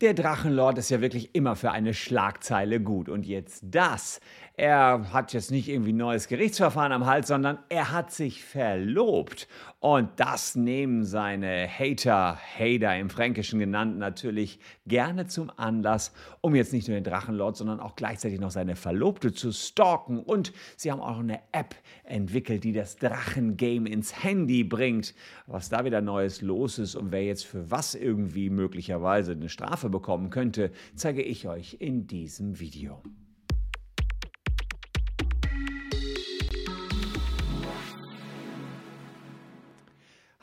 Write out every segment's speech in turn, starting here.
Der Drachenlord ist ja wirklich immer für eine Schlagzeile gut. Und jetzt das. Er hat jetzt nicht irgendwie ein neues Gerichtsverfahren am Hals, sondern er hat sich verlobt. Und das nehmen seine Hater, Hater im Fränkischen genannt, natürlich gerne zum Anlass, um jetzt nicht nur den Drachenlord, sondern auch gleichzeitig noch seine Verlobte zu stalken. Und sie haben auch eine App entwickelt, die das Drachengame ins Handy bringt. Was da wieder Neues los ist und wer jetzt für was irgendwie möglicherweise eine Strafe bekommen könnte, zeige ich euch in diesem Video.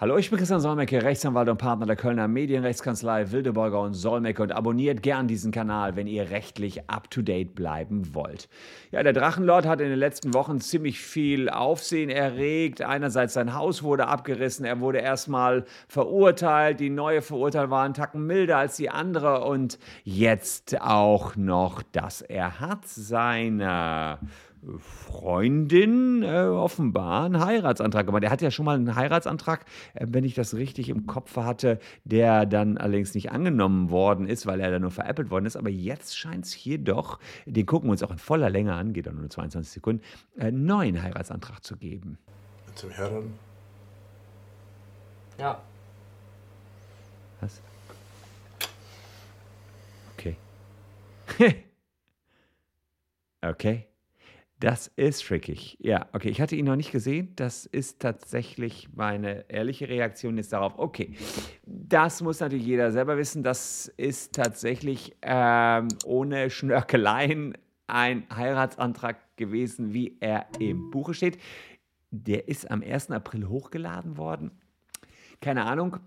Hallo, ich bin Christian Solmecke, Rechtsanwalt und Partner der Kölner Medienrechtskanzlei Wildeborger und Solmecke und abonniert gern diesen Kanal, wenn ihr rechtlich up-to-date bleiben wollt. Ja, der Drachenlord hat in den letzten Wochen ziemlich viel Aufsehen erregt. Einerseits sein Haus wurde abgerissen, er wurde erstmal verurteilt, die neue Verurteilung war einen Tacken milder als die andere und jetzt auch noch, dass er hat seiner Freundin äh, offenbar einen Heiratsantrag gemacht. Er hat ja schon mal einen Heiratsantrag, äh, wenn ich das richtig im Kopf hatte, der dann allerdings nicht angenommen worden ist, weil er dann nur veräppelt worden ist. Aber jetzt scheint es hier doch, den gucken wir uns auch in voller Länge an, geht auch nur 22 Sekunden, einen äh, neuen Heiratsantrag zu geben. Zum Herren? Ja. Was? Okay. okay. Das ist trickig. Ja, okay. Ich hatte ihn noch nicht gesehen. Das ist tatsächlich meine ehrliche Reaktion jetzt darauf. Okay, das muss natürlich jeder selber wissen. Das ist tatsächlich ähm, ohne Schnörkeleien ein Heiratsantrag gewesen, wie er im Buche steht. Der ist am 1. April hochgeladen worden. Keine Ahnung,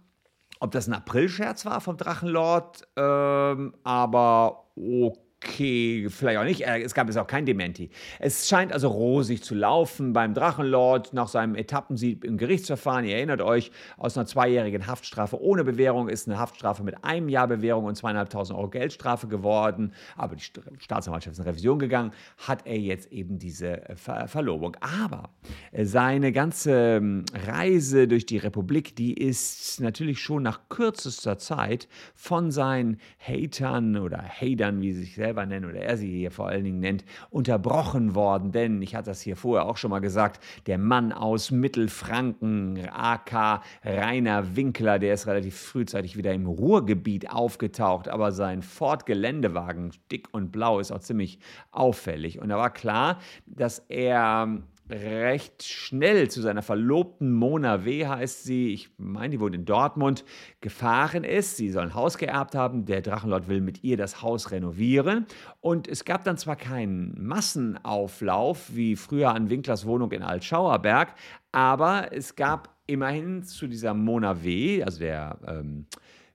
ob das ein Aprilscherz war vom Drachenlord, ähm, aber okay okay, vielleicht auch nicht. Äh, es gab jetzt auch kein Dementi. Es scheint also rosig zu laufen beim Drachenlord nach seinem Etappensieg im Gerichtsverfahren. Ihr erinnert euch, aus einer zweijährigen Haftstrafe ohne Bewährung ist eine Haftstrafe mit einem Jahr Bewährung und zweieinhalbtausend Euro Geldstrafe geworden. Aber die Staatsanwaltschaft ist in Revision gegangen, hat er jetzt eben diese äh, Ver Verlobung. Aber äh, seine ganze ähm, Reise durch die Republik, die ist natürlich schon nach kürzester Zeit von seinen Hatern oder Hatern, wie sie sich selbst selber nennen oder er sie hier vor allen Dingen nennt, unterbrochen worden. Denn, ich hatte das hier vorher auch schon mal gesagt, der Mann aus Mittelfranken, AK Rainer Winkler, der ist relativ frühzeitig wieder im Ruhrgebiet aufgetaucht, aber sein Ford-Geländewagen, dick und blau, ist auch ziemlich auffällig. Und da war klar, dass er recht schnell zu seiner Verlobten Mona W. heißt sie, ich meine, die wohnt in Dortmund, gefahren ist. Sie soll ein Haus geerbt haben. Der Drachenlord will mit ihr das Haus renovieren. Und es gab dann zwar keinen Massenauflauf wie früher an Winklers Wohnung in Altschauerberg, aber es gab immerhin zu dieser Mona W., also der ähm,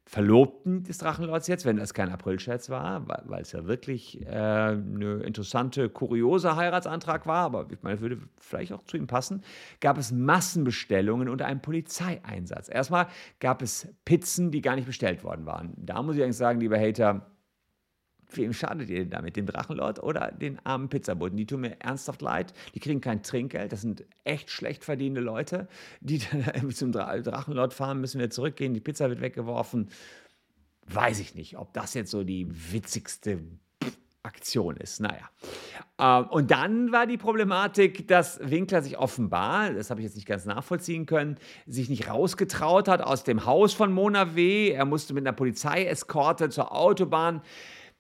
Verlobten des Drachenlords jetzt, wenn das kein Aprilscherz war, weil es ja wirklich äh, eine interessante, kuriose Heiratsantrag war, aber ich meine, würde vielleicht auch zu ihm passen, gab es Massenbestellungen und einen Polizeieinsatz. Erstmal gab es Pizzen, die gar nicht bestellt worden waren. Da muss ich eigentlich sagen, lieber Hater, Wem schadet ihr denn damit? Dem Drachenlord oder den armen Pizzaboten? Die tun mir ernsthaft leid. Die kriegen kein Trinkgeld. Das sind echt schlecht verdienende Leute, die dann zum Drachenlord fahren, müssen wir zurückgehen. Die Pizza wird weggeworfen. Weiß ich nicht, ob das jetzt so die witzigste Aktion ist. Naja. Ähm, und dann war die Problematik, dass Winkler sich offenbar, das habe ich jetzt nicht ganz nachvollziehen können, sich nicht rausgetraut hat aus dem Haus von Mona W. Er musste mit einer Polizeieskorte zur Autobahn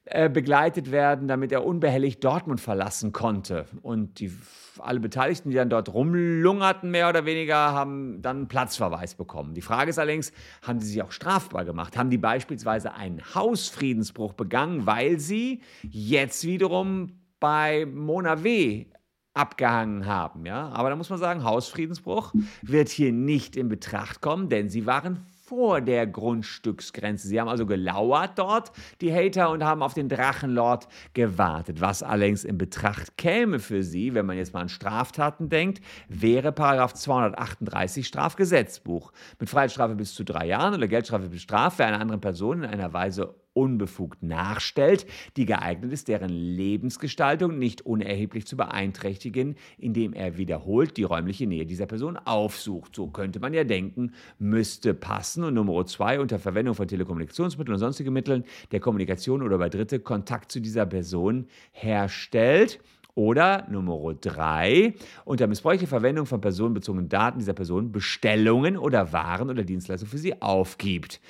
äh, begleitet werden, damit er unbehelligt Dortmund verlassen konnte. Und die, alle Beteiligten, die dann dort rumlungerten, mehr oder weniger, haben dann Platzverweis bekommen. Die Frage ist allerdings, haben sie sich auch strafbar gemacht? Haben die beispielsweise einen Hausfriedensbruch begangen, weil sie jetzt wiederum bei Mona W abgehangen haben. Ja? Aber da muss man sagen, Hausfriedensbruch wird hier nicht in Betracht kommen, denn sie waren vor der Grundstücksgrenze. Sie haben also gelauert dort, die Hater, und haben auf den Drachenlord gewartet. Was allerdings in Betracht käme für sie, wenn man jetzt mal an Straftaten denkt, wäre Paragraph 238 Strafgesetzbuch. Mit Freiheitsstrafe bis zu drei Jahren oder Geldstrafe bis Strafe für eine andere Person in einer Weise unbefugt nachstellt, die geeignet ist, deren Lebensgestaltung nicht unerheblich zu beeinträchtigen, indem er wiederholt die räumliche Nähe dieser Person aufsucht. So könnte man ja denken, müsste passen. Und Nummer zwei, unter Verwendung von Telekommunikationsmitteln und sonstigen Mitteln der Kommunikation oder bei Dritte Kontakt zu dieser Person herstellt. Oder Nummer drei, unter missbräuchlicher Verwendung von personenbezogenen Daten dieser Person Bestellungen oder Waren oder Dienstleistungen für sie aufgibt.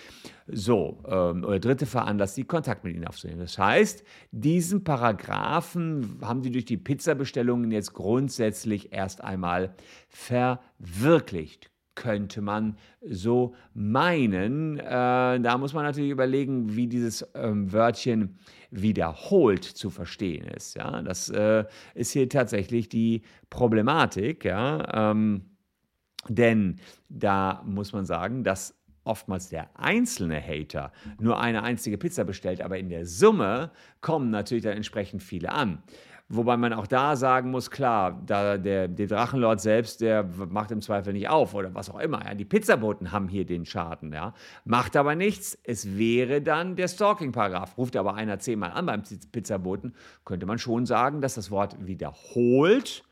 So, ähm, oder dritte veranlasst sie, Kontakt mit ihnen aufzunehmen. Das heißt, diesen Paragraphen haben sie durch die Pizzabestellungen jetzt grundsätzlich erst einmal verwirklicht könnte man so meinen. Äh, da muss man natürlich überlegen, wie dieses ähm, Wörtchen wiederholt zu verstehen ist. Ja? Das äh, ist hier tatsächlich die Problematik. Ja? Ähm, denn da muss man sagen, dass oftmals der einzelne Hater nur eine einzige Pizza bestellt, aber in der Summe kommen natürlich dann entsprechend viele an. Wobei man auch da sagen muss, klar, da der, der Drachenlord selbst, der macht im Zweifel nicht auf oder was auch immer. Ja. Die Pizzaboten haben hier den Schaden, ja. Macht aber nichts. Es wäre dann der Stalking-Paragraph. Ruft aber einer zehnmal an beim Pizzaboten, könnte man schon sagen, dass das Wort wiederholt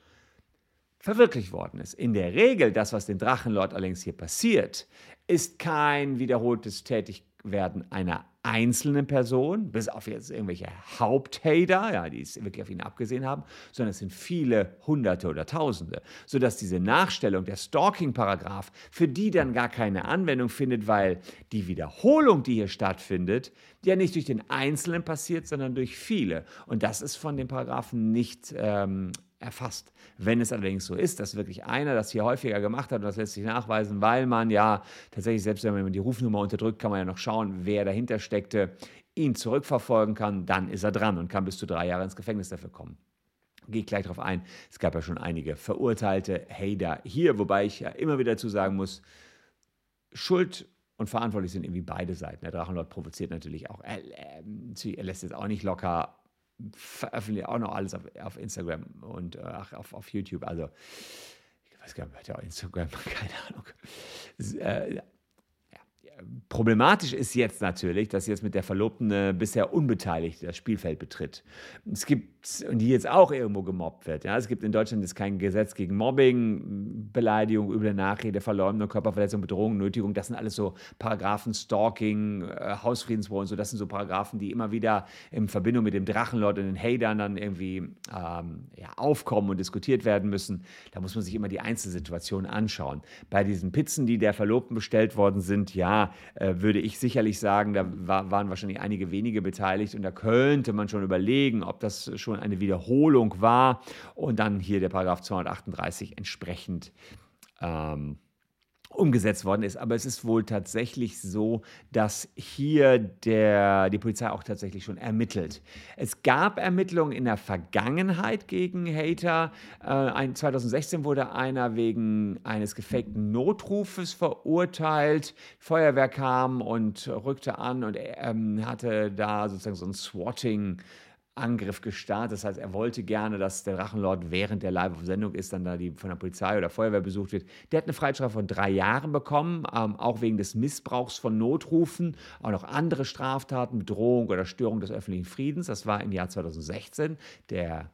verwirklicht worden ist. In der Regel, das, was dem Drachenlord allerdings hier passiert, ist kein wiederholtes Tätigwerden einer einzelnen Person, bis auf jetzt irgendwelche Haupthater, ja, die es wirklich auf ihn abgesehen haben, sondern es sind viele Hunderte oder Tausende, sodass diese Nachstellung, der Stalking-Paragraph, für die dann gar keine Anwendung findet, weil die Wiederholung, die hier stattfindet, ja nicht durch den Einzelnen passiert, sondern durch viele. Und das ist von dem Paragraphen nicht ähm, erfasst. Wenn es allerdings so ist, dass wirklich einer das hier häufiger gemacht hat und das lässt sich nachweisen, weil man ja tatsächlich, selbst wenn man die Rufnummer unterdrückt, kann man ja noch schauen, wer dahinter steckte, ihn zurückverfolgen kann, dann ist er dran und kann bis zu drei Jahre ins Gefängnis dafür kommen. Gehe ich gleich darauf ein. Es gab ja schon einige verurteilte Hater hier, wobei ich ja immer wieder dazu sagen muss, Schuld und verantwortlich sind irgendwie beide Seiten. Der Drachenlord provoziert natürlich auch. Er, er, er lässt jetzt auch nicht locker veröffentliche auch noch alles auf, auf Instagram und äh, auf, auf YouTube. Also, ich weiß gar nicht, hat ja Instagram, keine Ahnung. Äh, Problematisch ist jetzt natürlich, dass jetzt mit der Verlobten äh, bisher unbeteiligt das Spielfeld betritt. Es gibt, und die jetzt auch irgendwo gemobbt wird. Ja? Es gibt in Deutschland jetzt kein Gesetz gegen Mobbing, Beleidigung, üble Nachrede, Verleumdung, Körperverletzung, Bedrohung, Nötigung. Das sind alles so Paragraphen, Stalking, äh, Hausfriedensbruch und so. Das sind so Paragraphen, die immer wieder in Verbindung mit dem Drachenlord und den Hatern dann irgendwie ähm, ja, aufkommen und diskutiert werden müssen. Da muss man sich immer die Einzelsituation anschauen. Bei diesen Pizzen, die der Verlobten bestellt worden sind, ja, äh, würde ich sicherlich sagen, da war, waren wahrscheinlich einige wenige beteiligt und da könnte man schon überlegen, ob das schon eine Wiederholung war und dann hier der Paragraph 238 entsprechend ähm, umgesetzt worden ist. Aber es ist wohl tatsächlich so, dass hier der, die Polizei auch tatsächlich schon ermittelt. Es gab Ermittlungen in der Vergangenheit gegen Hater. Äh, 2016 wurde einer wegen eines gefakten Notrufes verurteilt. Feuerwehr kam und rückte an und ähm, hatte da sozusagen so ein Swatting. Angriff gestartet. Das heißt, er wollte gerne, dass der Drachenlord während der live auf Sendung ist, dann da die von der Polizei oder Feuerwehr besucht wird. Der hat eine Freiheitsstrafe von drei Jahren bekommen, ähm, auch wegen des Missbrauchs von Notrufen, auch noch andere Straftaten, Bedrohung oder Störung des öffentlichen Friedens. Das war im Jahr 2016. Der er,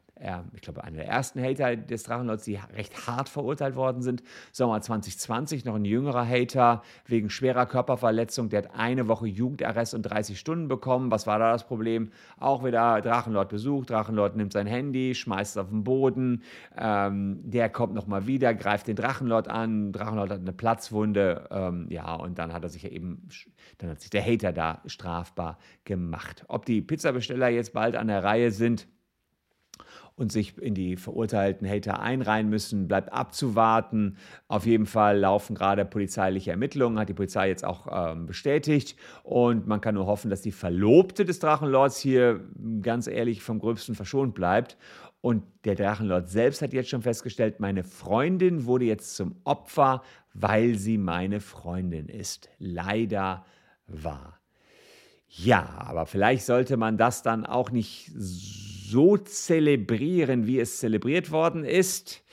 ich glaube, einer der ersten Hater des Drachenlords, die recht hart verurteilt worden sind. Sommer 2020 noch ein jüngerer Hater wegen schwerer Körperverletzung. Der hat eine Woche Jugendarrest und 30 Stunden bekommen. Was war da das Problem? Auch wieder Drachenlord besucht. Drachenlord nimmt sein Handy, schmeißt es auf den Boden. Ähm, der kommt nochmal wieder, greift den Drachenlord an. Drachenlord hat eine Platzwunde. Ähm, ja, und dann hat er sich ja eben, dann hat sich der Hater da strafbar gemacht. Ob die Pizzabesteller jetzt bald an der Reihe sind, und sich in die verurteilten Hater einreihen müssen, bleibt abzuwarten. Auf jeden Fall laufen gerade polizeiliche Ermittlungen, hat die Polizei jetzt auch ähm, bestätigt. Und man kann nur hoffen, dass die Verlobte des Drachenlords hier ganz ehrlich vom Gröbsten verschont bleibt. Und der Drachenlord selbst hat jetzt schon festgestellt, meine Freundin wurde jetzt zum Opfer, weil sie meine Freundin ist. Leider wahr. Ja, aber vielleicht sollte man das dann auch nicht so zelebrieren, wie es zelebriert worden ist.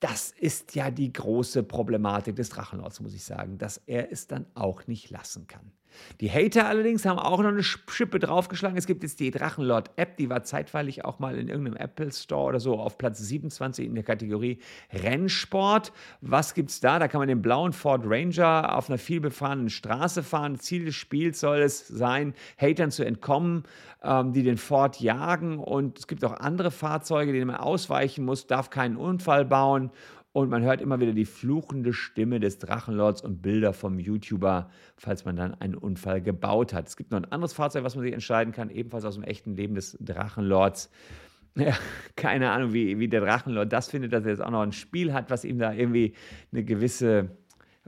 Das ist ja die große Problematik des Drachenlords, muss ich sagen, dass er es dann auch nicht lassen kann. Die Hater allerdings haben auch noch eine Schippe draufgeschlagen. Es gibt jetzt die Drachenlord-App, die war zeitweilig auch mal in irgendeinem Apple Store oder so auf Platz 27 in der Kategorie Rennsport. Was gibt es da? Da kann man den blauen Ford Ranger auf einer vielbefahrenen Straße fahren. Ziel des Spiels soll es sein, Hatern zu entkommen, ähm, die den Ford jagen. Und es gibt auch andere Fahrzeuge, denen man ausweichen muss, darf keinen Unfall bauen und man hört immer wieder die fluchende Stimme des Drachenlords und Bilder vom YouTuber, falls man dann einen Unfall gebaut hat. Es gibt noch ein anderes Fahrzeug, was man sich entscheiden kann, ebenfalls aus dem echten Leben des Drachenlords. Ja, keine Ahnung, wie, wie der Drachenlord das findet, dass er jetzt auch noch ein Spiel hat, was ihm da irgendwie eine gewisse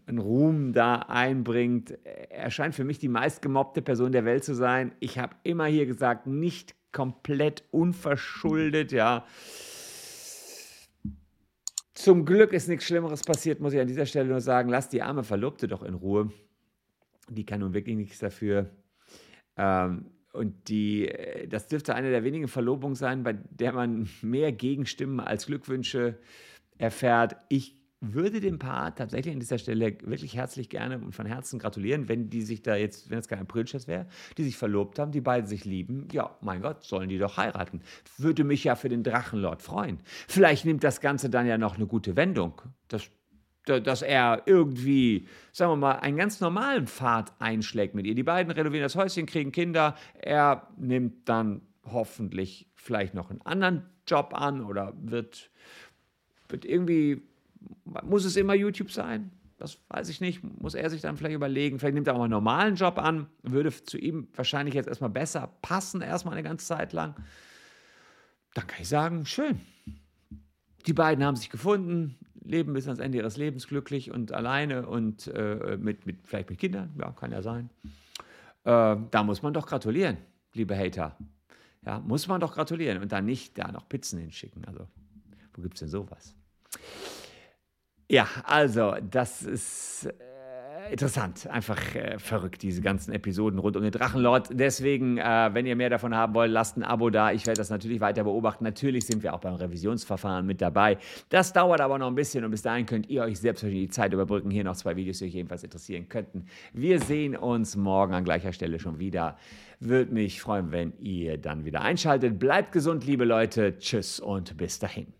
einen Ruhm da einbringt. Er scheint für mich die meistgemobbte Person der Welt zu sein. Ich habe immer hier gesagt, nicht komplett unverschuldet, ja. Zum Glück ist nichts Schlimmeres passiert, muss ich an dieser Stelle nur sagen. Lass die arme Verlobte doch in Ruhe. Die kann nun wirklich nichts dafür. Ähm, und die, äh, das dürfte eine der wenigen Verlobungen sein, bei der man mehr Gegenstimmen als Glückwünsche erfährt. Ich würde dem Paar tatsächlich an dieser Stelle wirklich herzlich gerne und von Herzen gratulieren, wenn die sich da jetzt, wenn es kein Aprilscherz wäre, die sich verlobt haben, die beiden sich lieben. Ja, mein Gott, sollen die doch heiraten. Würde mich ja für den Drachenlord freuen. Vielleicht nimmt das Ganze dann ja noch eine gute Wendung. Das dass er irgendwie, sagen wir mal, einen ganz normalen Pfad einschlägt mit ihr. Die beiden renovieren das Häuschen, kriegen Kinder. Er nimmt dann hoffentlich vielleicht noch einen anderen Job an oder wird, wird irgendwie muss es immer YouTube sein? Das weiß ich nicht. Muss er sich dann vielleicht überlegen. Vielleicht nimmt er auch mal einen normalen Job an. Würde zu ihm wahrscheinlich jetzt erstmal besser passen, erstmal eine ganze Zeit lang. Dann kann ich sagen, schön. Die beiden haben sich gefunden, leben bis ans Ende ihres Lebens glücklich und alleine und äh, mit, mit, vielleicht mit Kindern. Ja, kann ja sein. Äh, da muss man doch gratulieren, liebe Hater. Ja, muss man doch gratulieren und dann nicht da noch Pizzen hinschicken. Also, wo gibt es denn sowas? Ja, also das ist äh, interessant, einfach äh, verrückt, diese ganzen Episoden rund um den Drachenlord. Deswegen, äh, wenn ihr mehr davon haben wollt, lasst ein Abo da. Ich werde das natürlich weiter beobachten. Natürlich sind wir auch beim Revisionsverfahren mit dabei. Das dauert aber noch ein bisschen und bis dahin könnt ihr euch selbstverständlich die Zeit überbrücken. Hier noch zwei Videos, die euch jedenfalls interessieren könnten. Wir sehen uns morgen an gleicher Stelle schon wieder. Würde mich freuen, wenn ihr dann wieder einschaltet. Bleibt gesund, liebe Leute. Tschüss und bis dahin.